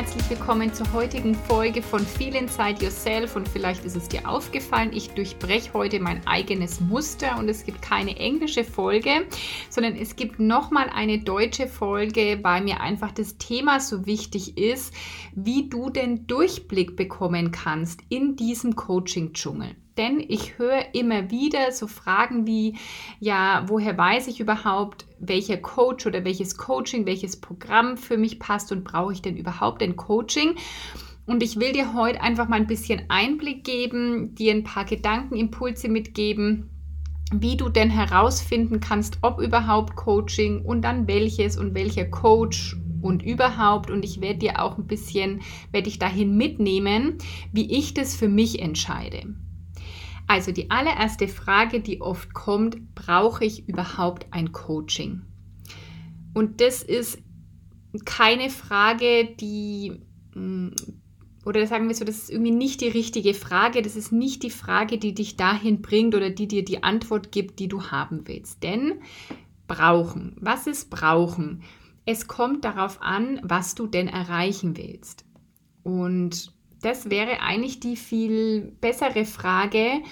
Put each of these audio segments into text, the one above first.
Herzlich willkommen zur heutigen Folge von Feel Inside Yourself. Und vielleicht ist es dir aufgefallen, ich durchbreche heute mein eigenes Muster und es gibt keine englische Folge, sondern es gibt nochmal eine deutsche Folge, weil mir einfach das Thema so wichtig ist, wie du den Durchblick bekommen kannst in diesem Coaching-Dschungel denn ich höre immer wieder so Fragen wie, ja, woher weiß ich überhaupt, welcher Coach oder welches Coaching, welches Programm für mich passt und brauche ich denn überhaupt ein Coaching? Und ich will dir heute einfach mal ein bisschen Einblick geben, dir ein paar Gedankenimpulse mitgeben, wie du denn herausfinden kannst, ob überhaupt Coaching und dann welches und welcher Coach und überhaupt. Und ich werde dir auch ein bisschen, werde ich dahin mitnehmen, wie ich das für mich entscheide. Also die allererste Frage, die oft kommt, brauche ich überhaupt ein Coaching? Und das ist keine Frage, die, mm, oder sagen wir so, das ist irgendwie nicht die richtige Frage, das ist nicht die Frage, die dich dahin bringt oder die dir die Antwort gibt, die du haben willst. Denn brauchen, was ist brauchen? Es kommt darauf an, was du denn erreichen willst. Und das wäre eigentlich die viel bessere Frage.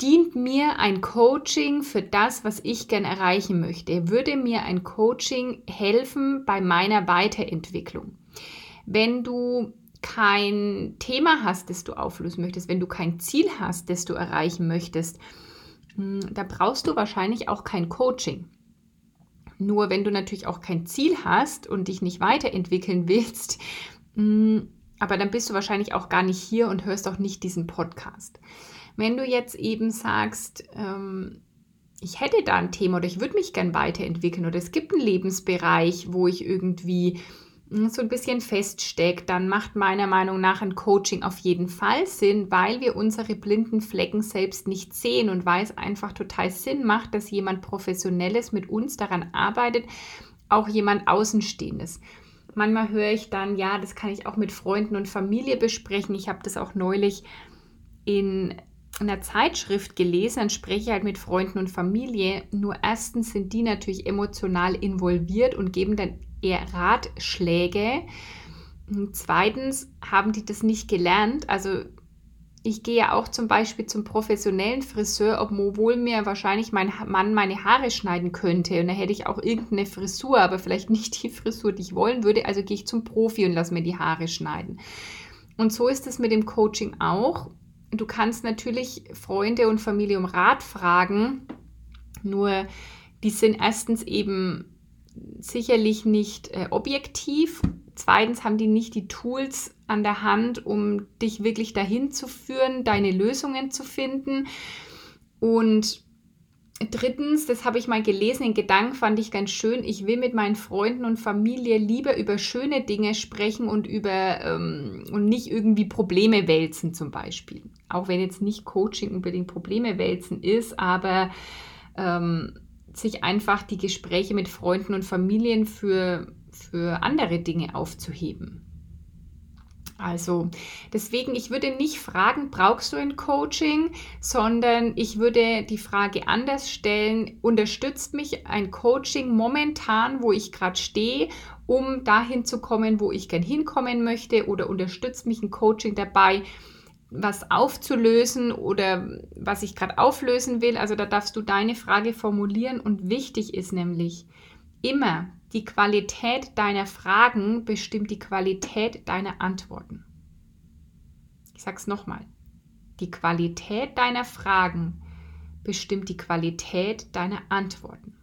Dient mir ein Coaching für das, was ich gern erreichen möchte? Würde mir ein Coaching helfen bei meiner Weiterentwicklung? Wenn du kein Thema hast, das du auflösen möchtest, wenn du kein Ziel hast, das du erreichen möchtest, hm, da brauchst du wahrscheinlich auch kein Coaching. Nur wenn du natürlich auch kein Ziel hast und dich nicht weiterentwickeln willst, hm, aber dann bist du wahrscheinlich auch gar nicht hier und hörst auch nicht diesen Podcast. Wenn du jetzt eben sagst, ähm, ich hätte da ein Thema oder ich würde mich gern weiterentwickeln oder es gibt einen Lebensbereich, wo ich irgendwie hm, so ein bisschen feststecke, dann macht meiner Meinung nach ein Coaching auf jeden Fall Sinn, weil wir unsere blinden Flecken selbst nicht sehen und weil es einfach total Sinn macht, dass jemand Professionelles mit uns daran arbeitet, auch jemand Außenstehendes. Manchmal höre ich dann, ja, das kann ich auch mit Freunden und Familie besprechen. Ich habe das auch neulich in einer Zeitschrift gelesen, dann spreche ich halt mit Freunden und Familie. Nur erstens sind die natürlich emotional involviert und geben dann eher Ratschläge. Und zweitens haben die das nicht gelernt. Also ich gehe ja auch zum Beispiel zum professionellen Friseur, obwohl mir wahrscheinlich mein Mann meine Haare schneiden könnte. Und da hätte ich auch irgendeine Frisur, aber vielleicht nicht die Frisur, die ich wollen würde. Also gehe ich zum Profi und lasse mir die Haare schneiden. Und so ist es mit dem Coaching auch. Du kannst natürlich Freunde und Familie um Rat fragen, nur die sind erstens eben sicherlich nicht äh, objektiv. Zweitens haben die nicht die Tools an der Hand, um dich wirklich dahin zu führen, deine Lösungen zu finden. Und drittens, das habe ich mal gelesen, den Gedanken fand ich ganz schön, ich will mit meinen Freunden und Familie lieber über schöne Dinge sprechen und über ähm, und nicht irgendwie Probleme wälzen zum Beispiel. Auch wenn jetzt nicht Coaching unbedingt Probleme wälzen ist, aber ähm, sich einfach die Gespräche mit Freunden und Familien für, für andere Dinge aufzuheben. Also deswegen, ich würde nicht fragen, brauchst du ein Coaching, sondern ich würde die Frage anders stellen, unterstützt mich ein Coaching momentan, wo ich gerade stehe, um dahin zu kommen, wo ich gern hinkommen möchte, oder unterstützt mich ein Coaching dabei, was aufzulösen oder was ich gerade auflösen will. Also da darfst du deine Frage formulieren und wichtig ist nämlich immer, die Qualität deiner Fragen bestimmt die Qualität deiner Antworten. Ich sage es nochmal. Die Qualität deiner Fragen bestimmt die Qualität deiner Antworten.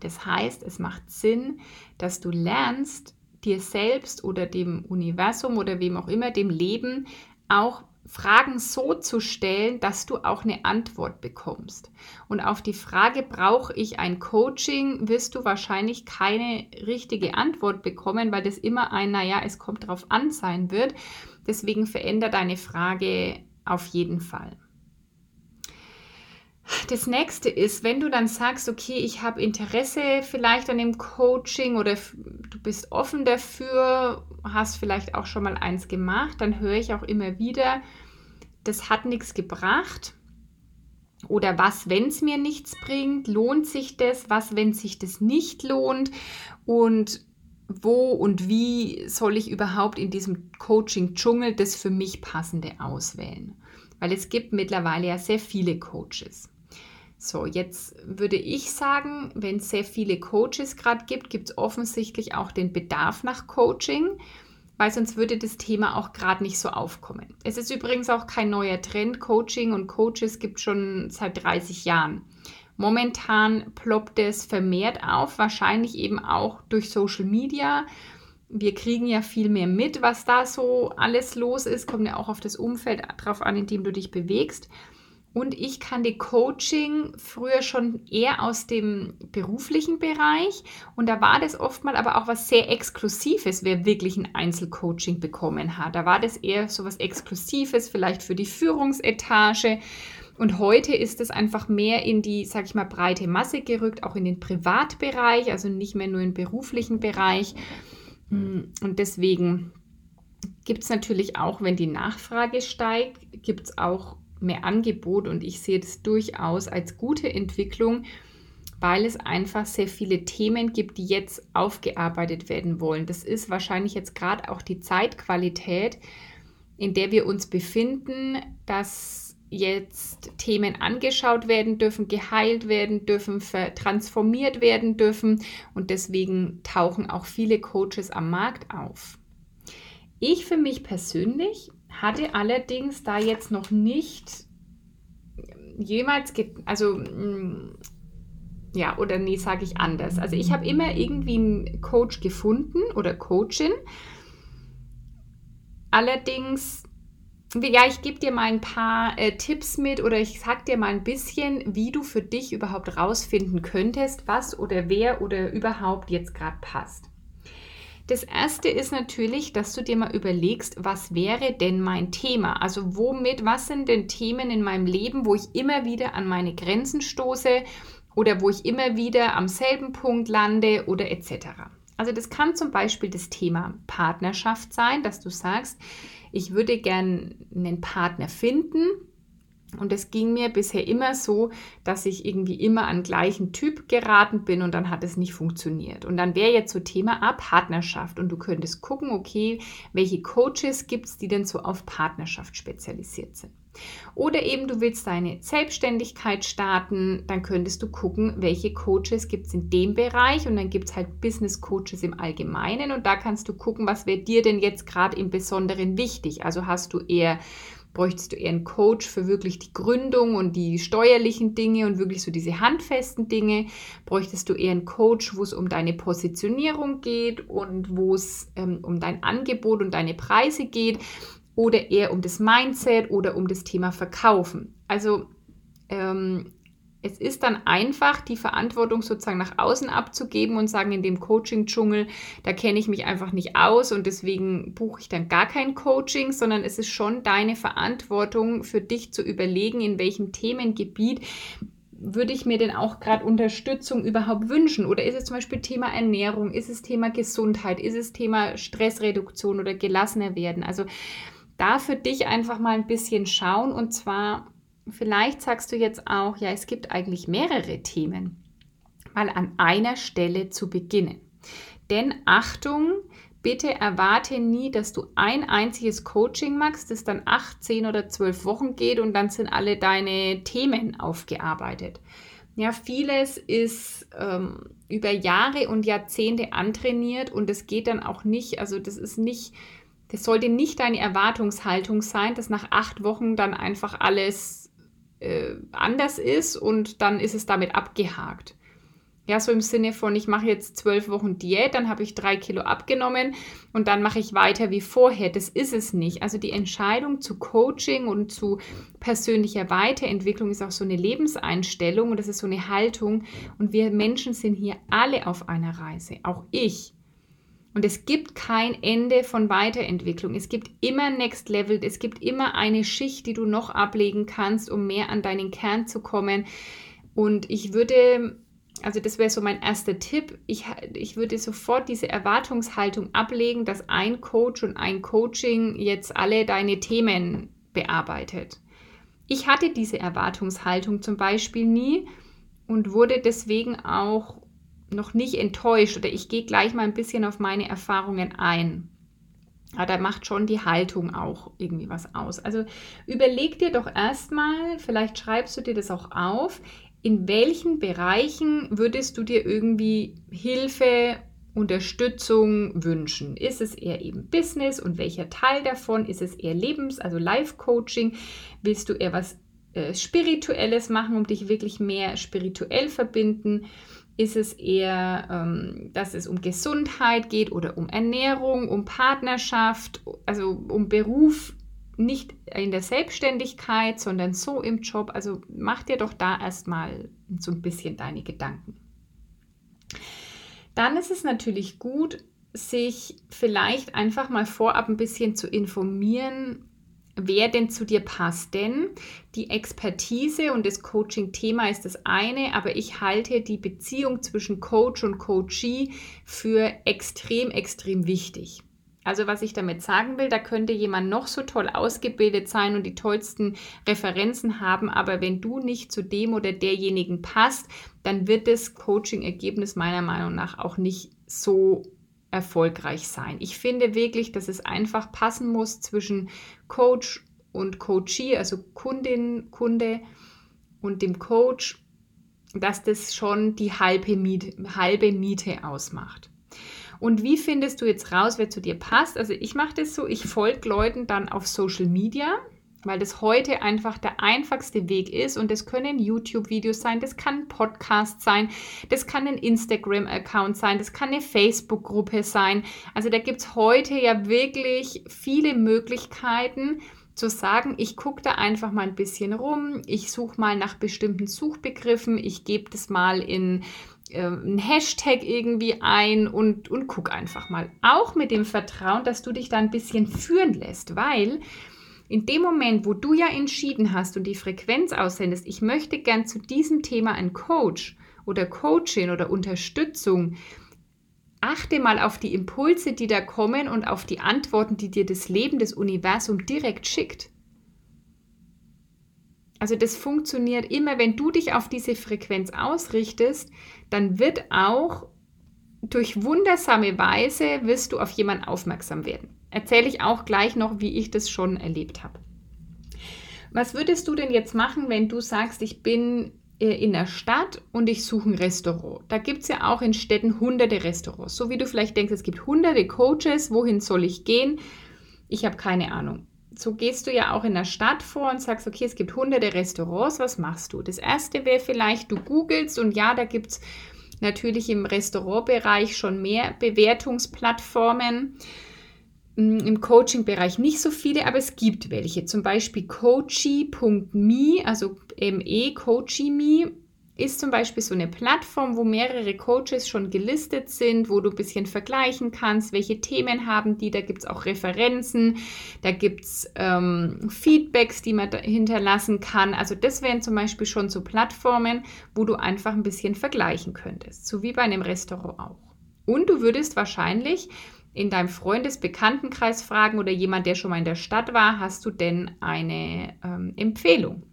Das heißt, es macht Sinn, dass du lernst, dir selbst oder dem Universum oder wem auch immer, dem Leben, auch Fragen so zu stellen, dass du auch eine Antwort bekommst. Und auf die Frage, brauche ich ein Coaching, wirst du wahrscheinlich keine richtige Antwort bekommen, weil das immer ein, naja, es kommt drauf an sein wird. Deswegen verändere deine Frage auf jeden Fall. Das nächste ist, wenn du dann sagst, okay, ich habe Interesse vielleicht an dem Coaching oder du bist offen dafür, hast vielleicht auch schon mal eins gemacht, dann höre ich auch immer wieder, das hat nichts gebracht. Oder was, wenn es mir nichts bringt? Lohnt sich das? Was, wenn sich das nicht lohnt? Und wo und wie soll ich überhaupt in diesem Coaching-Dschungel das für mich passende auswählen? Weil es gibt mittlerweile ja sehr viele Coaches. So, jetzt würde ich sagen, wenn es sehr viele Coaches gerade gibt, gibt es offensichtlich auch den Bedarf nach Coaching, weil sonst würde das Thema auch gerade nicht so aufkommen. Es ist übrigens auch kein neuer Trend. Coaching und Coaches gibt es schon seit 30 Jahren. Momentan ploppt es vermehrt auf, wahrscheinlich eben auch durch Social Media. Wir kriegen ja viel mehr mit, was da so alles los ist. Kommt ja auch auf das Umfeld drauf an, in dem du dich bewegst. Und ich kannte Coaching früher schon eher aus dem beruflichen Bereich. Und da war das oftmals aber auch was sehr Exklusives, wer wirklich ein Einzelcoaching bekommen hat. Da war das eher so was Exklusives, vielleicht für die Führungsetage. Und heute ist es einfach mehr in die, sag ich mal, breite Masse gerückt, auch in den Privatbereich, also nicht mehr nur im beruflichen Bereich. Und deswegen gibt es natürlich auch, wenn die Nachfrage steigt, gibt es auch mehr Angebot und ich sehe das durchaus als gute Entwicklung, weil es einfach sehr viele Themen gibt, die jetzt aufgearbeitet werden wollen. Das ist wahrscheinlich jetzt gerade auch die Zeitqualität, in der wir uns befinden, dass jetzt Themen angeschaut werden dürfen, geheilt werden dürfen, transformiert werden dürfen und deswegen tauchen auch viele Coaches am Markt auf. Ich für mich persönlich hatte allerdings da jetzt noch nicht jemals, also mm, ja, oder nee, sage ich anders. Also ich habe immer irgendwie einen Coach gefunden oder Coachin. Allerdings, ja, ich gebe dir mal ein paar äh, Tipps mit oder ich sage dir mal ein bisschen, wie du für dich überhaupt rausfinden könntest, was oder wer oder überhaupt jetzt gerade passt. Das erste ist natürlich, dass du dir mal überlegst, was wäre denn mein Thema? Also womit, was sind denn Themen in meinem Leben, wo ich immer wieder an meine Grenzen stoße oder wo ich immer wieder am selben Punkt lande oder etc. Also das kann zum Beispiel das Thema Partnerschaft sein, dass du sagst, ich würde gern einen Partner finden, und es ging mir bisher immer so, dass ich irgendwie immer an gleichen Typ geraten bin und dann hat es nicht funktioniert. Und dann wäre jetzt so Thema A, Partnerschaft. Und du könntest gucken, okay, welche Coaches gibt es, die denn so auf Partnerschaft spezialisiert sind. Oder eben du willst deine Selbstständigkeit starten, dann könntest du gucken, welche Coaches gibt es in dem Bereich und dann gibt es halt Business Coaches im Allgemeinen und da kannst du gucken, was wäre dir denn jetzt gerade im Besonderen wichtig. Also hast du eher bräuchtest du eher einen Coach für wirklich die Gründung und die steuerlichen Dinge und wirklich so diese handfesten Dinge? Bräuchtest du eher einen Coach, wo es um deine Positionierung geht und wo es ähm, um dein Angebot und deine Preise geht? Oder eher um das Mindset oder um das Thema Verkaufen? Also ähm, es ist dann einfach, die Verantwortung sozusagen nach außen abzugeben und sagen, in dem Coaching-Dschungel, da kenne ich mich einfach nicht aus und deswegen buche ich dann gar kein Coaching, sondern es ist schon deine Verantwortung für dich zu überlegen, in welchem Themengebiet würde ich mir denn auch gerade Unterstützung überhaupt wünschen? Oder ist es zum Beispiel Thema Ernährung? Ist es Thema Gesundheit? Ist es Thema Stressreduktion oder gelassener werden? Also da für dich einfach mal ein bisschen schauen und zwar Vielleicht sagst du jetzt auch, ja, es gibt eigentlich mehrere Themen, mal an einer Stelle zu beginnen. Denn Achtung, bitte erwarte nie, dass du ein einziges Coaching machst, das dann acht, zehn oder zwölf Wochen geht und dann sind alle deine Themen aufgearbeitet. Ja, vieles ist ähm, über Jahre und Jahrzehnte antrainiert und es geht dann auch nicht, also das ist nicht, das sollte nicht deine Erwartungshaltung sein, dass nach acht Wochen dann einfach alles äh, anders ist und dann ist es damit abgehakt. Ja, so im Sinne von, ich mache jetzt zwölf Wochen Diät, dann habe ich drei Kilo abgenommen und dann mache ich weiter wie vorher. Das ist es nicht. Also die Entscheidung zu Coaching und zu persönlicher Weiterentwicklung ist auch so eine Lebenseinstellung und das ist so eine Haltung. Und wir Menschen sind hier alle auf einer Reise, auch ich. Und es gibt kein Ende von Weiterentwicklung. Es gibt immer Next Level. Es gibt immer eine Schicht, die du noch ablegen kannst, um mehr an deinen Kern zu kommen. Und ich würde, also das wäre so mein erster Tipp, ich, ich würde sofort diese Erwartungshaltung ablegen, dass ein Coach und ein Coaching jetzt alle deine Themen bearbeitet. Ich hatte diese Erwartungshaltung zum Beispiel nie und wurde deswegen auch noch nicht enttäuscht oder ich gehe gleich mal ein bisschen auf meine Erfahrungen ein. Aber da macht schon die Haltung auch irgendwie was aus. Also überleg dir doch erstmal, vielleicht schreibst du dir das auch auf, in welchen Bereichen würdest du dir irgendwie Hilfe, Unterstützung wünschen? Ist es eher eben Business und welcher Teil davon? Ist es eher Lebens-, also Life-Coaching? Willst du eher was äh, Spirituelles machen, um dich wirklich mehr spirituell verbinden? Ist es eher, ähm, dass es um Gesundheit geht oder um Ernährung, um Partnerschaft, also um Beruf, nicht in der Selbstständigkeit, sondern so im Job? Also mach dir doch da erstmal so ein bisschen deine Gedanken. Dann ist es natürlich gut, sich vielleicht einfach mal vorab ein bisschen zu informieren, wer denn zu dir passt. Denn die Expertise und das Coaching-Thema ist das eine, aber ich halte die Beziehung zwischen Coach und Coachee für extrem, extrem wichtig. Also was ich damit sagen will, da könnte jemand noch so toll ausgebildet sein und die tollsten Referenzen haben, aber wenn du nicht zu dem oder derjenigen passt, dann wird das Coaching-Ergebnis meiner Meinung nach auch nicht so erfolgreich sein. Ich finde wirklich, dass es einfach passen muss zwischen Coach und Coachee, also Kundin, Kunde und dem Coach, dass das schon die halbe Miete, halbe Miete ausmacht. Und wie findest du jetzt raus, wer zu dir passt? Also ich mache das so, ich folge Leuten dann auf Social Media weil das heute einfach der einfachste Weg ist und das können YouTube-Videos sein, das kann ein Podcast sein, das kann ein Instagram-Account sein, das kann eine Facebook-Gruppe sein. Also da gibt es heute ja wirklich viele Möglichkeiten zu sagen, ich gucke da einfach mal ein bisschen rum, ich suche mal nach bestimmten Suchbegriffen, ich gebe das mal in äh, einen Hashtag irgendwie ein und, und guck einfach mal. Auch mit dem Vertrauen, dass du dich da ein bisschen führen lässt, weil in dem Moment, wo du ja entschieden hast und die Frequenz aussendest, ich möchte gern zu diesem Thema einen Coach oder Coaching oder Unterstützung, achte mal auf die Impulse, die da kommen und auf die Antworten, die dir das Leben, das Universum direkt schickt. Also das funktioniert immer, wenn du dich auf diese Frequenz ausrichtest, dann wird auch durch wundersame Weise wirst du auf jemanden aufmerksam werden erzähle ich auch gleich noch, wie ich das schon erlebt habe. Was würdest du denn jetzt machen, wenn du sagst, ich bin äh, in der Stadt und ich suche ein Restaurant. Da gibt es ja auch in Städten hunderte Restaurants. So wie du vielleicht denkst, es gibt hunderte Coaches, wohin soll ich gehen? Ich habe keine Ahnung. So gehst du ja auch in der Stadt vor und sagst, okay, es gibt hunderte Restaurants, was machst du? Das erste wäre vielleicht, du googelst und ja, da gibt es natürlich im Restaurantbereich schon mehr Bewertungsplattformen. Im Coaching-Bereich nicht so viele, aber es gibt welche. Zum Beispiel Coachy.me, also ME, Coachy.me ist zum Beispiel so eine Plattform, wo mehrere Coaches schon gelistet sind, wo du ein bisschen vergleichen kannst, welche Themen haben die. Da gibt es auch Referenzen, da gibt es ähm, Feedbacks, die man hinterlassen kann. Also das wären zum Beispiel schon so Plattformen, wo du einfach ein bisschen vergleichen könntest, so wie bei einem Restaurant auch. Und du würdest wahrscheinlich in deinem Freundesbekanntenkreis fragen oder jemand, der schon mal in der Stadt war, hast du denn eine ähm, Empfehlung?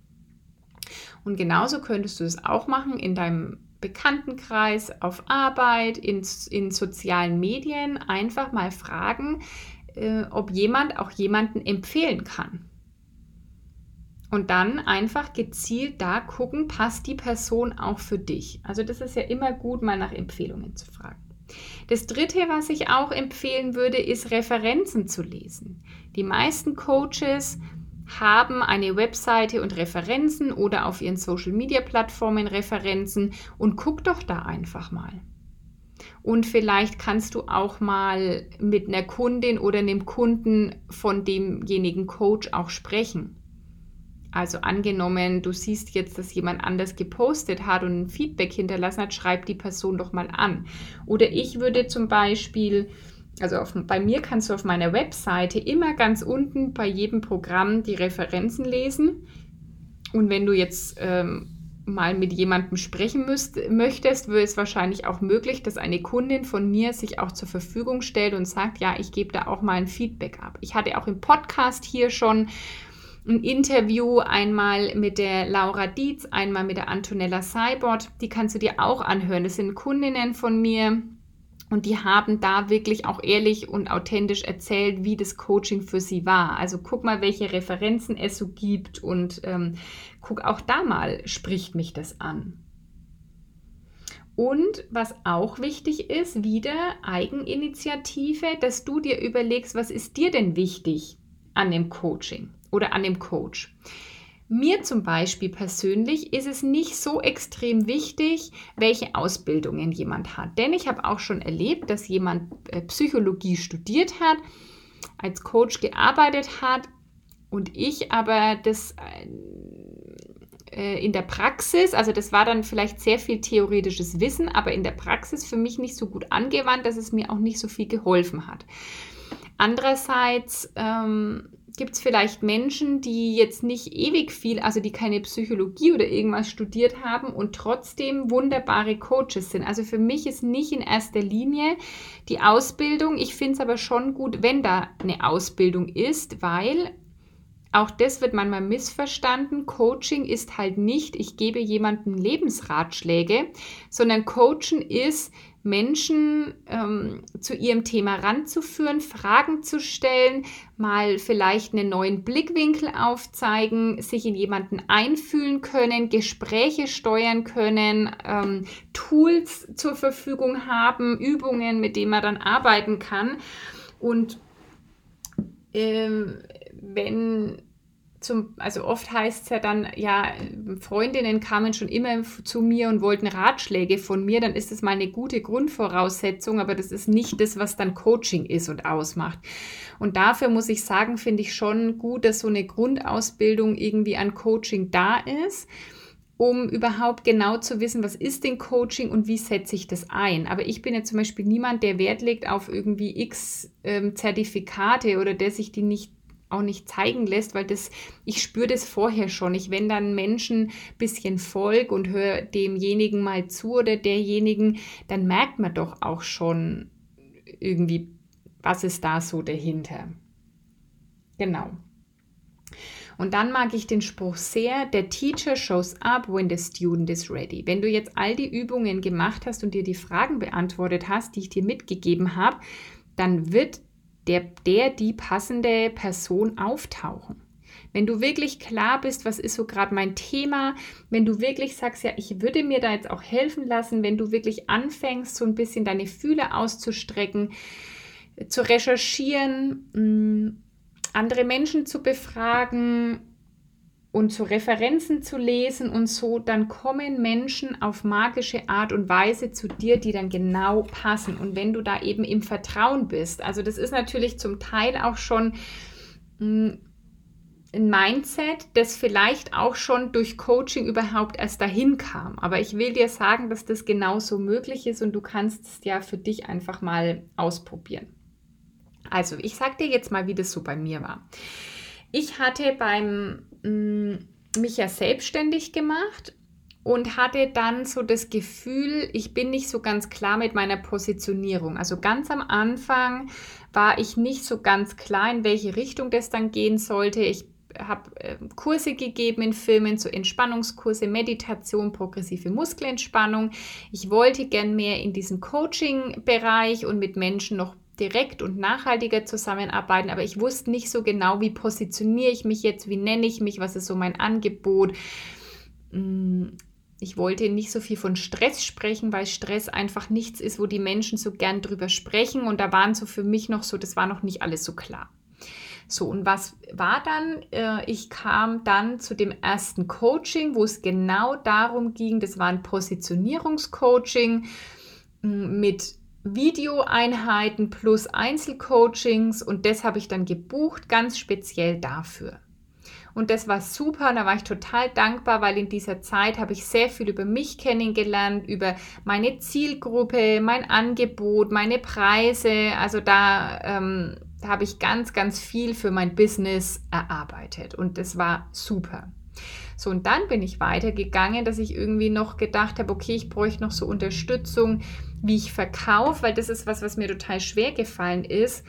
Und genauso könntest du es auch machen in deinem Bekanntenkreis, auf Arbeit, in, in sozialen Medien. Einfach mal fragen, äh, ob jemand auch jemanden empfehlen kann. Und dann einfach gezielt da gucken, passt die Person auch für dich. Also das ist ja immer gut, mal nach Empfehlungen zu fragen. Das Dritte, was ich auch empfehlen würde, ist Referenzen zu lesen. Die meisten Coaches haben eine Webseite und Referenzen oder auf ihren Social-Media-Plattformen Referenzen und guck doch da einfach mal. Und vielleicht kannst du auch mal mit einer Kundin oder einem Kunden von demjenigen Coach auch sprechen. Also angenommen, du siehst jetzt, dass jemand anders gepostet hat und ein Feedback hinterlassen hat, schreib die Person doch mal an. Oder ich würde zum Beispiel also auf, bei mir kannst du auf meiner Webseite immer ganz unten bei jedem Programm die Referenzen lesen. Und wenn du jetzt ähm, mal mit jemandem sprechen müsst, möchtest, wäre es wahrscheinlich auch möglich, dass eine Kundin von mir sich auch zur Verfügung stellt und sagt, ja, ich gebe da auch mal ein Feedback ab. Ich hatte auch im Podcast hier schon ein Interview, einmal mit der Laura Dietz, einmal mit der Antonella Seibert. Die kannst du dir auch anhören. Das sind Kundinnen von mir, und die haben da wirklich auch ehrlich und authentisch erzählt, wie das Coaching für sie war. Also guck mal, welche Referenzen es so gibt und ähm, guck auch da mal, spricht mich das an. Und was auch wichtig ist, wieder Eigeninitiative, dass du dir überlegst, was ist dir denn wichtig an dem Coaching oder an dem Coach. Mir zum Beispiel persönlich ist es nicht so extrem wichtig, welche Ausbildungen jemand hat. Denn ich habe auch schon erlebt, dass jemand äh, Psychologie studiert hat, als Coach gearbeitet hat und ich aber das äh, in der Praxis, also das war dann vielleicht sehr viel theoretisches Wissen, aber in der Praxis für mich nicht so gut angewandt, dass es mir auch nicht so viel geholfen hat. Andererseits ähm, gibt es vielleicht Menschen, die jetzt nicht ewig viel, also die keine Psychologie oder irgendwas studiert haben und trotzdem wunderbare Coaches sind. Also für mich ist nicht in erster Linie die Ausbildung. Ich finde es aber schon gut, wenn da eine Ausbildung ist, weil auch das wird manchmal missverstanden. Coaching ist halt nicht, ich gebe jemandem Lebensratschläge, sondern Coachen ist, Menschen ähm, zu ihrem Thema ranzuführen, Fragen zu stellen, mal vielleicht einen neuen Blickwinkel aufzeigen, sich in jemanden einfühlen können, Gespräche steuern können, ähm, Tools zur Verfügung haben, Übungen, mit denen man dann arbeiten kann. Und ähm, wenn zum, also oft heißt es ja dann, ja, Freundinnen kamen schon immer zu mir und wollten Ratschläge von mir, dann ist das mal eine gute Grundvoraussetzung, aber das ist nicht das, was dann Coaching ist und ausmacht. Und dafür muss ich sagen, finde ich schon gut, dass so eine Grundausbildung irgendwie an Coaching da ist um überhaupt genau zu wissen, was ist denn Coaching und wie setze ich das ein. Aber ich bin ja zum Beispiel niemand, der Wert legt auf irgendwie x ähm, Zertifikate oder der sich die nicht auch nicht zeigen lässt, weil das, ich spüre das vorher schon. Ich, wenn dann Menschen ein bisschen folg und höre demjenigen mal zu oder derjenigen, dann merkt man doch auch schon irgendwie, was ist da so dahinter. Genau. Und dann mag ich den Spruch sehr, der Teacher shows up when the student is ready. Wenn du jetzt all die Übungen gemacht hast und dir die Fragen beantwortet hast, die ich dir mitgegeben habe, dann wird der, der die passende Person auftauchen. Wenn du wirklich klar bist, was ist so gerade mein Thema, wenn du wirklich sagst, ja, ich würde mir da jetzt auch helfen lassen, wenn du wirklich anfängst, so ein bisschen deine Fühle auszustrecken, zu recherchieren, mm, andere Menschen zu befragen, und so Referenzen zu lesen und so, dann kommen Menschen auf magische Art und Weise zu dir, die dann genau passen. Und wenn du da eben im Vertrauen bist, also das ist natürlich zum Teil auch schon hm, ein Mindset, das vielleicht auch schon durch Coaching überhaupt erst dahin kam. Aber ich will dir sagen, dass das genauso möglich ist und du kannst es ja für dich einfach mal ausprobieren. Also, ich sage dir jetzt mal, wie das so bei mir war. Ich hatte beim mm, mich ja selbstständig gemacht und hatte dann so das Gefühl, ich bin nicht so ganz klar mit meiner Positionierung. Also ganz am Anfang war ich nicht so ganz klar, in welche Richtung das dann gehen sollte. Ich habe äh, Kurse gegeben in Filmen, so Entspannungskurse, Meditation, progressive Muskelentspannung. Ich wollte gern mehr in diesen Coaching-Bereich und mit Menschen noch direkt und nachhaltiger zusammenarbeiten, aber ich wusste nicht so genau, wie positioniere ich mich jetzt, wie nenne ich mich, was ist so mein Angebot. Mm, ich wollte nicht so viel von Stress sprechen, weil Stress einfach nichts ist, wo die Menschen so gern drüber sprechen und da waren so für mich noch so, das war noch nicht alles so klar. So, und was war dann? Äh, ich kam dann zu dem ersten Coaching, wo es genau darum ging, das war ein Positionierungscoaching mm, mit Videoeinheiten plus Einzelcoachings und das habe ich dann gebucht, ganz speziell dafür. Und das war super und da war ich total dankbar, weil in dieser Zeit habe ich sehr viel über mich kennengelernt, über meine Zielgruppe, mein Angebot, meine Preise. Also da, ähm, habe ich ganz, ganz viel für mein Business erarbeitet und das war super. So, und dann bin ich weitergegangen, dass ich irgendwie noch gedacht habe, okay, ich bräuchte noch so Unterstützung, wie ich verkaufe, weil das ist was, was mir total schwer gefallen ist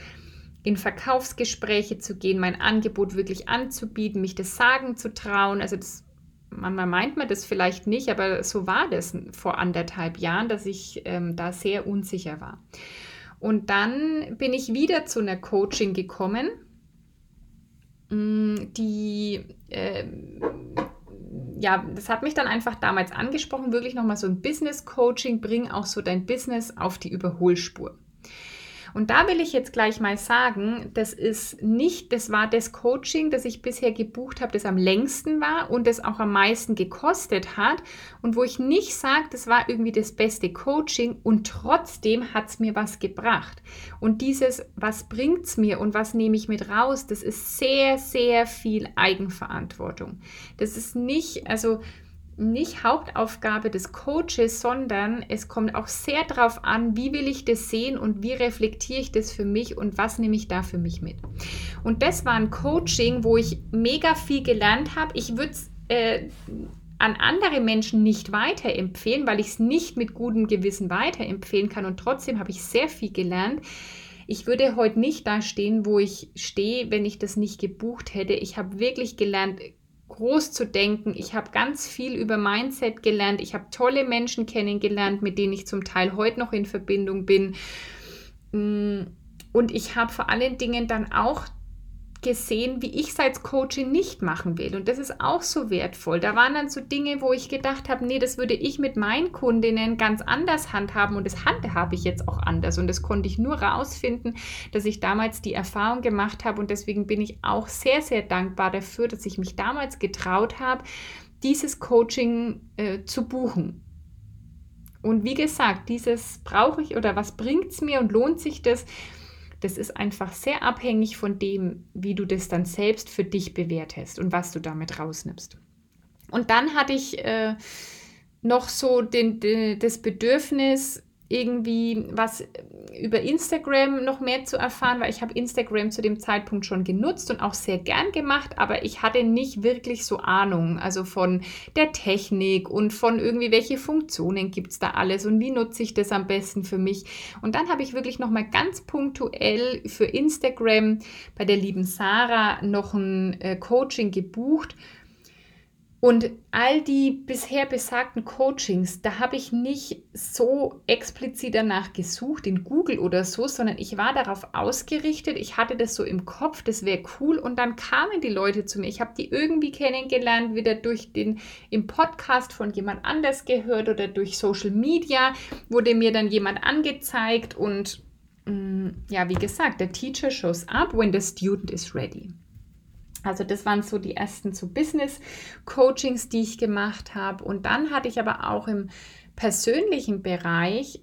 in Verkaufsgespräche zu gehen, mein Angebot wirklich anzubieten, mich das sagen zu trauen. Also das, manchmal meint man das vielleicht nicht, aber so war das vor anderthalb Jahren, dass ich ähm, da sehr unsicher war. Und dann bin ich wieder zu einer Coaching gekommen, mm, die äh, ja, das hat mich dann einfach damals angesprochen, wirklich nochmal so ein Business Coaching, bring auch so dein Business auf die Überholspur. Und da will ich jetzt gleich mal sagen, das ist nicht, das war das Coaching, das ich bisher gebucht habe, das am längsten war und das auch am meisten gekostet hat und wo ich nicht sage, das war irgendwie das beste Coaching und trotzdem hat es mir was gebracht. Und dieses, was bringt es mir und was nehme ich mit raus, das ist sehr, sehr viel Eigenverantwortung. Das ist nicht, also nicht Hauptaufgabe des Coaches, sondern es kommt auch sehr darauf an, wie will ich das sehen und wie reflektiere ich das für mich und was nehme ich da für mich mit. Und das war ein Coaching, wo ich mega viel gelernt habe. Ich würde es äh, an andere Menschen nicht weiterempfehlen, weil ich es nicht mit gutem Gewissen weiterempfehlen kann und trotzdem habe ich sehr viel gelernt. Ich würde heute nicht da stehen, wo ich stehe, wenn ich das nicht gebucht hätte. Ich habe wirklich gelernt, groß zu denken. Ich habe ganz viel über Mindset gelernt. Ich habe tolle Menschen kennengelernt, mit denen ich zum Teil heute noch in Verbindung bin. Mm, und ich habe vor allen Dingen dann auch gesehen, wie ich es als Coaching nicht machen will. Und das ist auch so wertvoll. Da waren dann so Dinge, wo ich gedacht habe, nee, das würde ich mit meinen Kundinnen ganz anders handhaben und das handhabe ich jetzt auch anders. Und das konnte ich nur rausfinden, dass ich damals die Erfahrung gemacht habe und deswegen bin ich auch sehr, sehr dankbar dafür, dass ich mich damals getraut habe, dieses Coaching äh, zu buchen. Und wie gesagt, dieses brauche ich oder was bringt es mir und lohnt sich das? Das ist einfach sehr abhängig von dem, wie du das dann selbst für dich bewertest und was du damit rausnimmst. Und dann hatte ich äh, noch so den, den, das Bedürfnis, irgendwie was über Instagram noch mehr zu erfahren, weil ich habe Instagram zu dem Zeitpunkt schon genutzt und auch sehr gern gemacht, aber ich hatte nicht wirklich so Ahnung, also von der Technik und von irgendwie, welche Funktionen gibt es da alles und wie nutze ich das am besten für mich. Und dann habe ich wirklich nochmal ganz punktuell für Instagram bei der lieben Sarah noch ein äh, Coaching gebucht und all die bisher besagten Coachings, da habe ich nicht so explizit danach gesucht in Google oder so, sondern ich war darauf ausgerichtet. Ich hatte das so im Kopf, das wäre cool. Und dann kamen die Leute zu mir. Ich habe die irgendwie kennengelernt, wieder durch den im Podcast von jemand anders gehört oder durch Social Media wurde mir dann jemand angezeigt. Und mm, ja, wie gesagt, der Teacher shows up when the student is ready. Also das waren so die ersten so Business-Coachings, die ich gemacht habe. Und dann hatte ich aber auch im persönlichen Bereich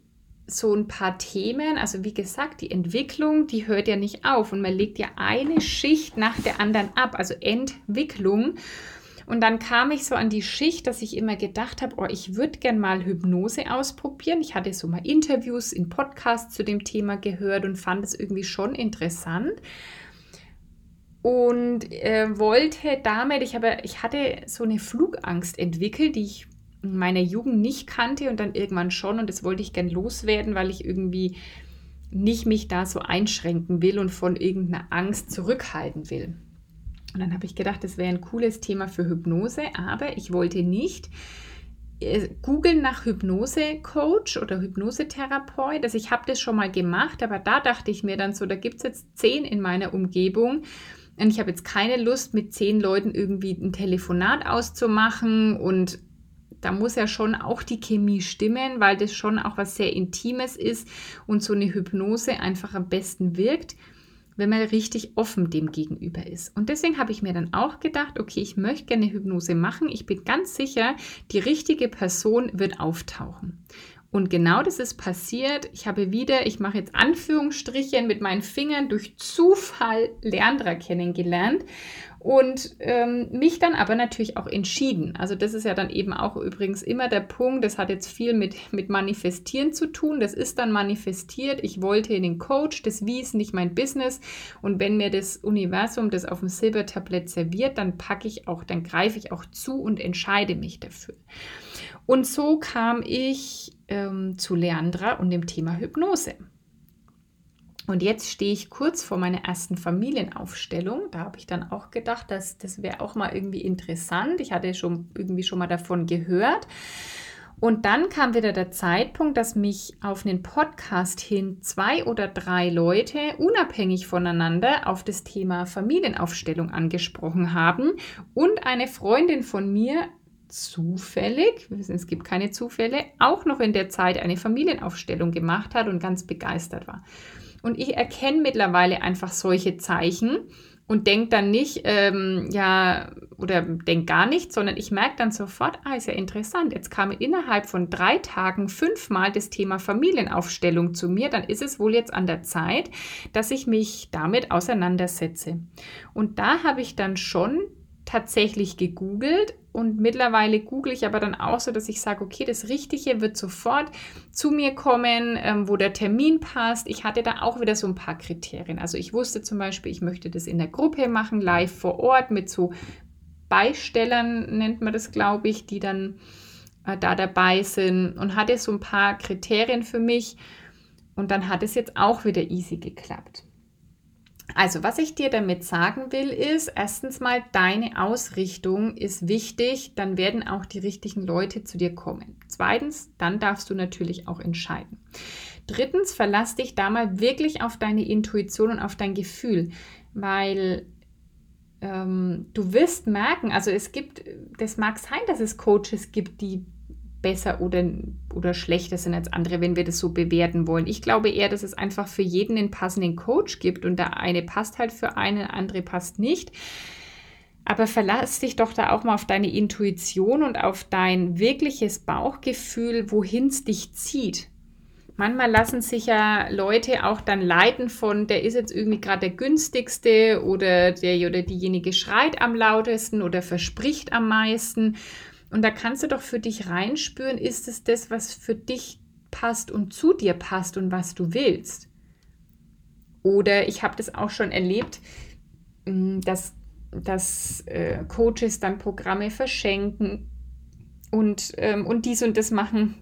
so ein paar Themen. Also wie gesagt, die Entwicklung, die hört ja nicht auf und man legt ja eine Schicht nach der anderen ab, also Entwicklung. Und dann kam ich so an die Schicht, dass ich immer gedacht habe, oh, ich würde gern mal Hypnose ausprobieren. Ich hatte so mal Interviews in Podcasts zu dem Thema gehört und fand es irgendwie schon interessant und äh, wollte damit, ich, habe, ich hatte so eine Flugangst entwickelt, die ich in meiner Jugend nicht kannte und dann irgendwann schon und das wollte ich gern loswerden, weil ich irgendwie nicht mich da so einschränken will und von irgendeiner Angst zurückhalten will. Und dann habe ich gedacht, das wäre ein cooles Thema für Hypnose, aber ich wollte nicht äh, googeln nach Hypnose-Coach oder Hypnosetherapeut. Also ich habe das schon mal gemacht, aber da dachte ich mir dann so, da gibt es jetzt zehn in meiner Umgebung und ich habe jetzt keine Lust, mit zehn Leuten irgendwie ein Telefonat auszumachen und da muss ja schon auch die Chemie stimmen, weil das schon auch was sehr Intimes ist und so eine Hypnose einfach am besten wirkt, wenn man richtig offen dem gegenüber ist. Und deswegen habe ich mir dann auch gedacht, okay, ich möchte gerne Hypnose machen. Ich bin ganz sicher, die richtige Person wird auftauchen. Und genau das ist passiert. Ich habe wieder, ich mache jetzt Anführungsstriche mit meinen Fingern durch Zufall Leandra kennengelernt. und ähm, mich dann aber natürlich auch entschieden. Also das ist ja dann eben auch übrigens immer der Punkt, das hat jetzt viel mit, mit Manifestieren zu tun, das ist dann manifestiert, ich wollte in den Coach, das Wie ist nicht mein Business und wenn mir das Universum das auf dem Silbertablett serviert, dann packe ich auch, dann greife ich auch zu und entscheide mich dafür. Und so kam ich ähm, zu Leandra und dem Thema Hypnose. Und jetzt stehe ich kurz vor meiner ersten Familienaufstellung. Da habe ich dann auch gedacht, dass das wäre auch mal irgendwie interessant. Ich hatte schon irgendwie schon mal davon gehört. Und dann kam wieder der Zeitpunkt, dass mich auf einen Podcast hin zwei oder drei Leute unabhängig voneinander auf das Thema Familienaufstellung angesprochen haben und eine Freundin von mir zufällig, wir wissen, es gibt keine Zufälle, auch noch in der Zeit eine Familienaufstellung gemacht hat und ganz begeistert war. Und ich erkenne mittlerweile einfach solche Zeichen und denke dann nicht, ähm, ja, oder denke gar nicht, sondern ich merke dann sofort, ah, ist ja interessant, jetzt kam innerhalb von drei Tagen fünfmal das Thema Familienaufstellung zu mir, dann ist es wohl jetzt an der Zeit, dass ich mich damit auseinandersetze. Und da habe ich dann schon tatsächlich gegoogelt und mittlerweile google ich aber dann auch so, dass ich sage, okay, das Richtige wird sofort zu mir kommen, ähm, wo der Termin passt. Ich hatte da auch wieder so ein paar Kriterien. Also ich wusste zum Beispiel, ich möchte das in der Gruppe machen, live vor Ort mit so Beistellern, nennt man das, glaube ich, die dann äh, da dabei sind und hatte so ein paar Kriterien für mich. Und dann hat es jetzt auch wieder easy geklappt. Also, was ich dir damit sagen will, ist, erstens mal, deine Ausrichtung ist wichtig, dann werden auch die richtigen Leute zu dir kommen. Zweitens, dann darfst du natürlich auch entscheiden. Drittens, verlass dich da mal wirklich auf deine Intuition und auf dein Gefühl, weil ähm, du wirst merken, also es gibt, das mag sein, dass es Coaches gibt, die besser oder, oder schlechter sind als andere, wenn wir das so bewerten wollen. Ich glaube eher, dass es einfach für jeden einen passenden Coach gibt und der eine passt halt für einen, der andere passt nicht. Aber verlass dich doch da auch mal auf deine Intuition und auf dein wirkliches Bauchgefühl, wohin es dich zieht. Manchmal lassen sich ja Leute auch dann leiten von, der ist jetzt irgendwie gerade der günstigste oder der oder diejenige schreit am lautesten oder verspricht am meisten. Und da kannst du doch für dich reinspüren, ist es das, was für dich passt und zu dir passt und was du willst. Oder ich habe das auch schon erlebt, mm, dass, dass äh, Coaches dann Programme verschenken und, ähm, und dies und das machen.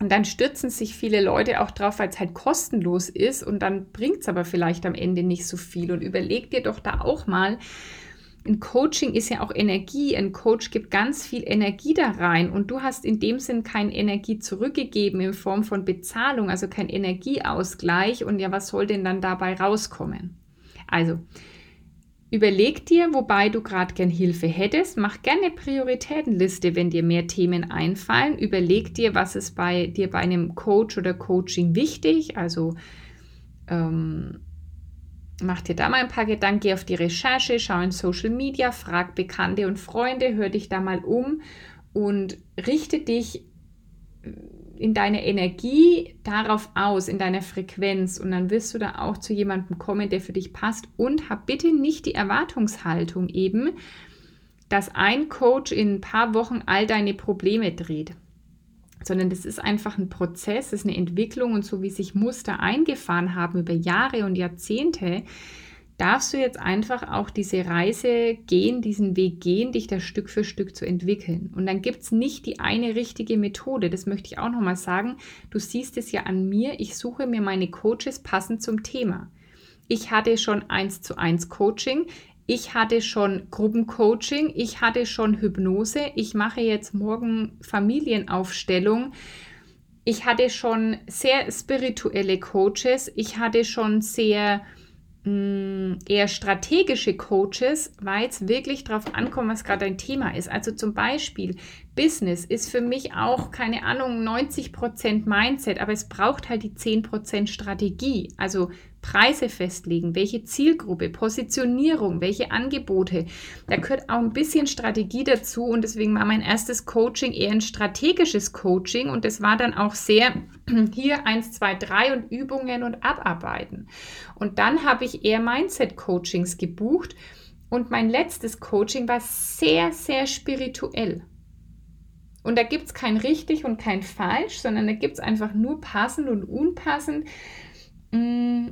Und dann stürzen sich viele Leute auch drauf, weil es halt kostenlos ist und dann bringt es aber vielleicht am Ende nicht so viel. Und überleg dir doch da auch mal, ein Coaching ist ja auch Energie. Ein Coach gibt ganz viel Energie da rein und du hast in dem Sinn keine Energie zurückgegeben in Form von Bezahlung, also kein Energieausgleich. Und ja, was soll denn dann dabei rauskommen? Also, überleg dir, wobei du gerade gern Hilfe hättest. Mach gerne Prioritätenliste, wenn dir mehr Themen einfallen. Überleg dir, was ist bei dir bei einem Coach oder Coaching wichtig. Also, ähm, Mach dir da mal ein paar Gedanken, geh auf die Recherche, schau in Social Media, frag Bekannte und Freunde, hör dich da mal um und richte dich in deiner Energie darauf aus, in deiner Frequenz und dann wirst du da auch zu jemandem kommen, der für dich passt und hab bitte nicht die Erwartungshaltung eben, dass ein Coach in ein paar Wochen all deine Probleme dreht sondern das ist einfach ein Prozess, das ist eine Entwicklung und so wie sich Muster eingefahren haben über Jahre und Jahrzehnte, darfst du jetzt einfach auch diese Reise gehen, diesen Weg gehen, dich da Stück für Stück zu entwickeln. Und dann gibt es nicht die eine richtige Methode, das möchte ich auch nochmal sagen. Du siehst es ja an mir, ich suche mir meine Coaches passend zum Thema. Ich hatte schon eins zu eins Coaching. Ich hatte schon Gruppencoaching, ich hatte schon Hypnose, ich mache jetzt morgen Familienaufstellung. Ich hatte schon sehr spirituelle Coaches, ich hatte schon sehr mh, mm, eher strategische Coaches, weil es wirklich darauf ankommt, was gerade ein Thema ist. Also zum Beispiel Business ist für mich auch, keine Ahnung, 90% Mindset, aber es braucht halt die 10% Strategie. Also Preise festlegen, welche Zielgruppe, Positionierung, welche Angebote. Da gehört auch ein bisschen Strategie dazu und deswegen war mein erstes Coaching eher ein strategisches Coaching und das war dann auch sehr hier eins, zwei, drei und Übungen und Abarbeiten. Und dann habe ich eher Mindset-Coachings gebucht und mein letztes Coaching war sehr, sehr spirituell. Und da gibt es kein richtig und kein falsch, sondern da gibt es einfach nur passend und unpassend. Mm,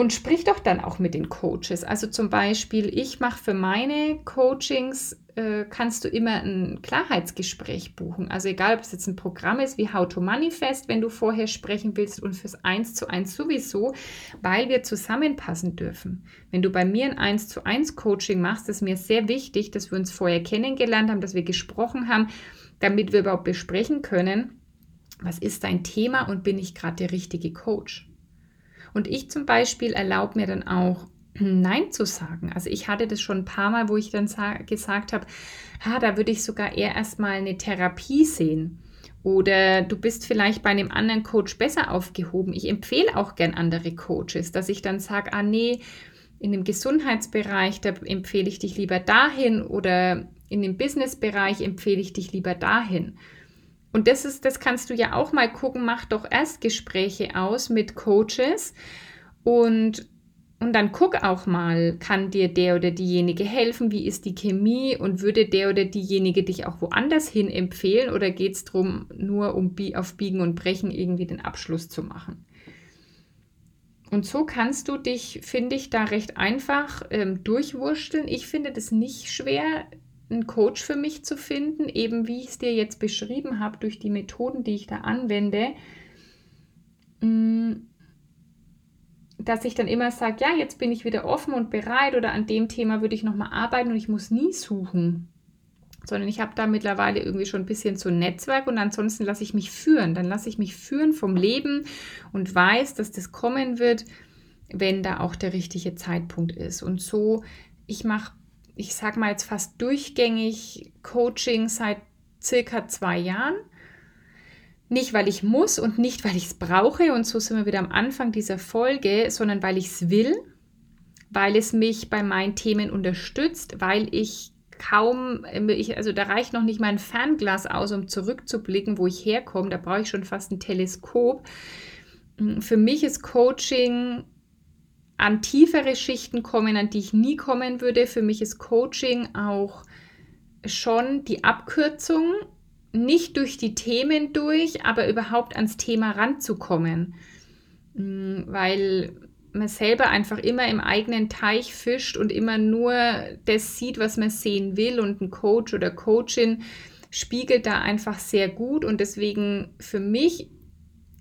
und sprich doch dann auch mit den Coaches. Also zum Beispiel, ich mache für meine Coachings, äh, kannst du immer ein Klarheitsgespräch buchen. Also egal, ob es jetzt ein Programm ist wie How to Manifest, wenn du vorher sprechen willst und fürs 1 zu 1 sowieso, weil wir zusammenpassen dürfen. Wenn du bei mir ein 1 zu 1 Coaching machst, ist mir sehr wichtig, dass wir uns vorher kennengelernt haben, dass wir gesprochen haben, damit wir überhaupt besprechen können, was ist dein Thema und bin ich gerade der richtige Coach. Und ich zum Beispiel erlaube mir dann auch, Nein zu sagen. Also ich hatte das schon ein paar Mal, wo ich dann gesagt habe, ha, da würde ich sogar eher erstmal eine Therapie sehen. Oder du bist vielleicht bei einem anderen Coach besser aufgehoben. Ich empfehle auch gern andere Coaches, dass ich dann sage, ah nee, in dem Gesundheitsbereich, da empfehle ich dich lieber dahin oder in dem Businessbereich empfehle ich dich lieber dahin. Und das ist, das kannst du ja auch mal gucken, mach doch Erstgespräche aus mit Coaches und und dann guck auch mal, kann dir der oder diejenige helfen? Wie ist die Chemie? Und würde der oder diejenige dich auch woanders hin empfehlen? Oder geht es darum, nur um auf Biegen und Brechen irgendwie den Abschluss zu machen? Und so kannst du dich, finde ich, da recht einfach ähm, durchwursteln. Ich finde das nicht schwer, einen Coach für mich zu finden, eben wie ich es dir jetzt beschrieben habe, durch die Methoden, die ich da anwende. Mm, dass ich dann immer sage, ja, jetzt bin ich wieder offen und bereit oder an dem Thema würde ich nochmal arbeiten und ich muss nie suchen. Sondern ich habe da mittlerweile irgendwie schon ein bisschen so ein Netzwerk und ansonsten lasse ich mich führen. Dann lasse ich mich führen vom Leben und weiß, dass das kommen wird, wenn da auch der richtige Zeitpunkt ist. Und so, ich mache, ich sage mal jetzt fast durchgängig Coaching seit circa zwei Jahren nicht, weil ich muss und nicht, weil ich es brauche, und so sind wir wieder am Anfang dieser Folge, sondern weil ich es will, weil es mich bei meinen Themen unterstützt, weil ich kaum, ich, also da reicht noch nicht mein Fernglas aus, um zurückzublicken, wo ich herkomme. Da brauche ich schon fast ein Teleskop. Für mich ist Coaching an tiefere Schichten kommen, an die ich nie kommen würde. Für mich ist Coaching auch schon die Abkürzung nicht durch die Themen durch, aber überhaupt ans Thema ranzukommen. Mm, weil man selber einfach immer im eigenen Teich fischt und immer nur das sieht, was man sehen will. Und ein Coach oder Coachin spiegelt da einfach sehr gut. Und deswegen für mich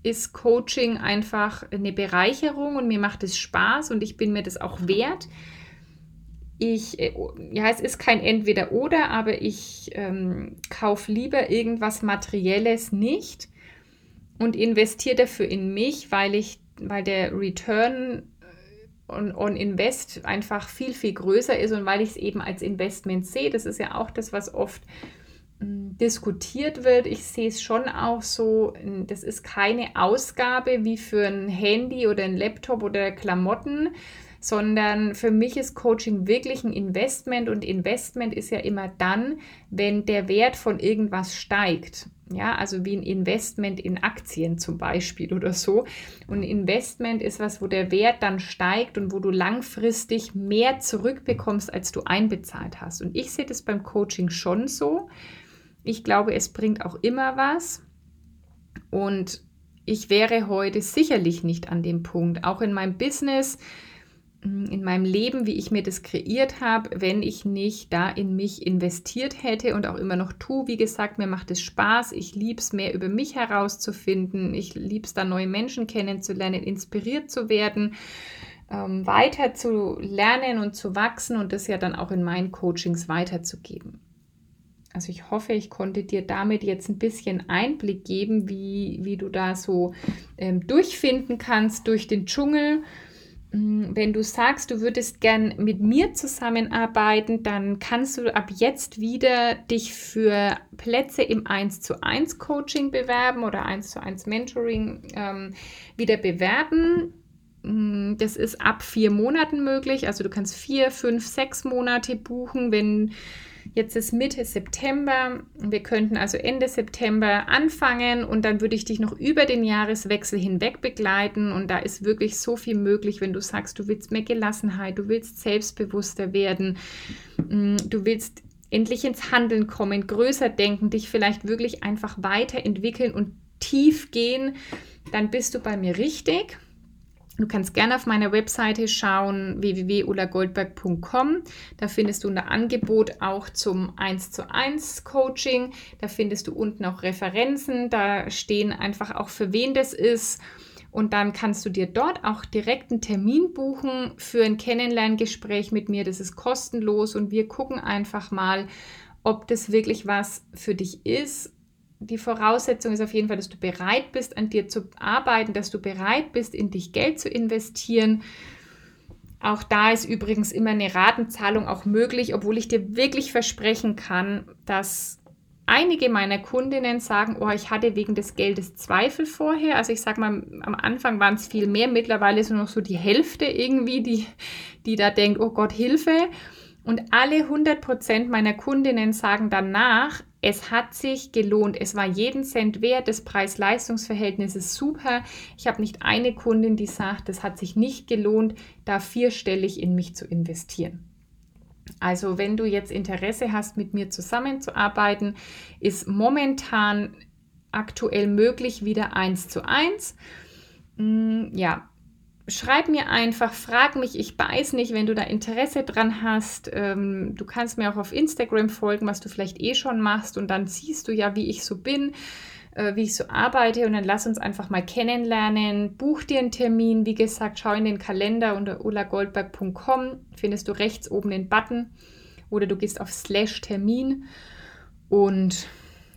ist Coaching einfach eine Bereicherung und mir macht es Spaß und ich bin mir das auch wert ich, äh, ja, es ist kein Entweder-Oder, aber ich ähm, kaufe lieber irgendwas Materielles nicht und investiere dafür in mich, weil ich, weil der Return äh, on, on Invest einfach viel, viel größer ist und weil ich es eben als Investment sehe. Das ist ja auch das, was oft diskutiert wird. Ich sehe es schon auch so, das ist keine Ausgabe wie für ein Handy oder ein Laptop oder Klamotten, sondern für mich ist Coaching wirklich ein Investment und Investment ist ja immer dann, wenn der Wert von irgendwas steigt. Ja, also wie ein Investment in Aktien zum Beispiel oder so. Und Investment ist was, wo der Wert dann steigt und wo du langfristig mehr zurückbekommst, als du einbezahlt hast. Und ich sehe das beim Coaching schon so. Ich glaube, es bringt auch immer was. Und ich wäre heute sicherlich nicht an dem Punkt. Auch in meinem Business Mm, in meinem Leben, wie ich mir das kreiert habe, wenn ich nicht da in mich investiert hätte und auch immer noch tue. Wie gesagt, mir macht es Spaß. Ich liebe es, mehr über mich herauszufinden. Ich liebe es, da neue Menschen kennenzulernen, inspiriert zu werden, ähm, weiter zu lernen und zu wachsen und das ja dann auch in meinen Coachings weiterzugeben. Also ich hoffe, ich konnte dir damit jetzt ein bisschen Einblick geben, wie, wie du da so ähm, durchfinden kannst durch den Dschungel Mm, wenn du sagst, du würdest gern mit mir zusammenarbeiten, dann kannst du ab jetzt wieder dich für Plätze im 1 zu 1 Coaching bewerben oder 1 zu 1 Mentoring ähm, wieder bewerben. Mm, das ist ab vier Monaten möglich. Also du kannst vier, fünf, sechs Monate buchen, wenn Jetzt ist Mitte September. Wir könnten also Ende September anfangen und dann würde ich dich noch über den Jahreswechsel hinweg begleiten. Und da ist wirklich so viel möglich, wenn du sagst, du willst mehr Gelassenheit, du willst selbstbewusster werden, mm, du willst endlich ins Handeln kommen, größer denken, dich vielleicht wirklich einfach weiterentwickeln und tief gehen, dann bist du bei mir richtig. Du kannst gerne auf meiner Webseite schauen, www.ulagoldberg.com. Da findest du ein Angebot auch zum 1 zu 1 Coaching. Da findest du unten auch Referenzen. Da stehen einfach auch, für wen das ist. Und dann kannst du dir dort auch direkt einen Termin buchen für ein Kennenlerngespräch mit mir. Das ist kostenlos und wir gucken einfach mal, ob das wirklich was für dich ist die Voraussetzung ist auf jeden Fall, dass du bereit bist, an dir zu arbeiten, dass du bereit bist, in dich Geld zu investieren. Auch da ist übrigens immer eine Ratenzahlung auch möglich, obwohl ich dir wirklich versprechen kann, dass einige meiner Kundinnen sagen, oh, ich hatte wegen des Geldes Zweifel vorher. Also ich sage mal, am Anfang waren es viel mehr, mittlerweile ist nur noch so die Hälfte irgendwie, die, die da denkt, oh Gott, Hilfe. Und alle 100% meiner Kundinnen sagen danach, es hat sich gelohnt. Es war jeden Cent wert. Das Preis-Leistungs-Verhältnis ist super. Ich habe nicht eine Kundin, die sagt, es hat sich nicht gelohnt, da vierstellig in mich zu investieren. Also wenn du jetzt Interesse hast, mit mir zusammenzuarbeiten, ist momentan aktuell möglich wieder eins zu eins. Mm, ja, schreib mir einfach, frag mich, ich weiß nicht, wenn du da Interesse dran hast. Ähm, du kannst mir auch auf Instagram folgen, was du vielleicht eh schon machst und dann siehst du ja, wie ich so bin, äh, wie ich so arbeite und dann lass uns einfach mal kennenlernen. Buch dir einen Termin, wie gesagt, schau in den Kalender unter ulagoldberg.com, findest du rechts oben den Button oder du gehst auf Slash Termin und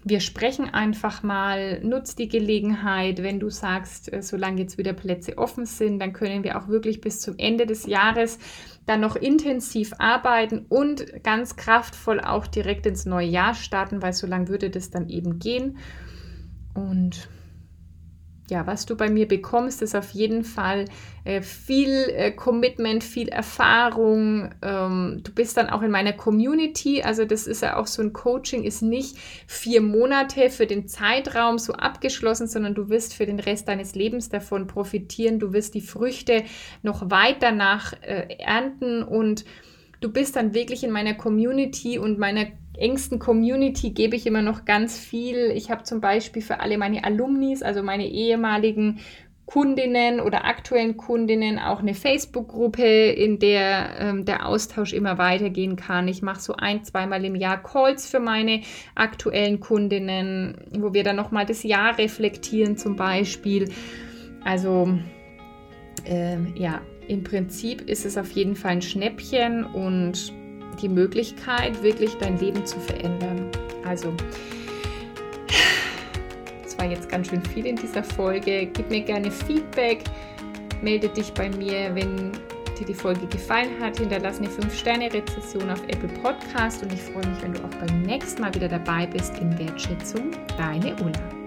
wir sprechen einfach mal, nutz die Gelegenheit, wenn du sagst, äh, solange jetzt wieder Plätze offen sind, dann können wir auch wirklich bis zum Ende des Jahres dann noch intensiv arbeiten und ganz kraftvoll auch direkt ins neue Jahr starten, weil so lange würde das dann eben gehen. Und ja, was du bei mir bekommst, ist auf jeden Fall äh, viel äh, Commitment, viel Erfahrung. Ähm, du bist dann auch in meiner Community. Also das ist ja auch so ein Coaching, ist nicht vier Monate für den Zeitraum so abgeschlossen, sondern du wirst für den Rest deines Lebens davon profitieren. Du wirst die Früchte noch weit danach äh, ernten und du bist dann wirklich in meiner Community und meiner engsten Community gebe ich immer noch ganz viel. Ich habe zum Beispiel für alle meine Alumnis, also meine ehemaligen Kundinnen oder aktuellen Kundinnen auch eine Facebook-Gruppe, in der ähm, der Austausch immer weitergehen kann. Ich mache so ein, zweimal im Jahr Calls für meine aktuellen Kundinnen, wo wir dann nochmal das Jahr reflektieren zum Beispiel. Also äh, ja, im Prinzip ist es auf jeden Fall ein Schnäppchen und die Möglichkeit, wirklich dein Leben zu verändern. Also, das war jetzt ganz schön viel in dieser Folge. Gib mir gerne Feedback. Melde dich bei mir, wenn dir die Folge gefallen hat. Hinterlass eine 5-Sterne-Rezession auf Apple Podcast und ich freue mich, wenn du auch beim nächsten Mal wieder dabei bist in Wertschätzung. Deine Ulla.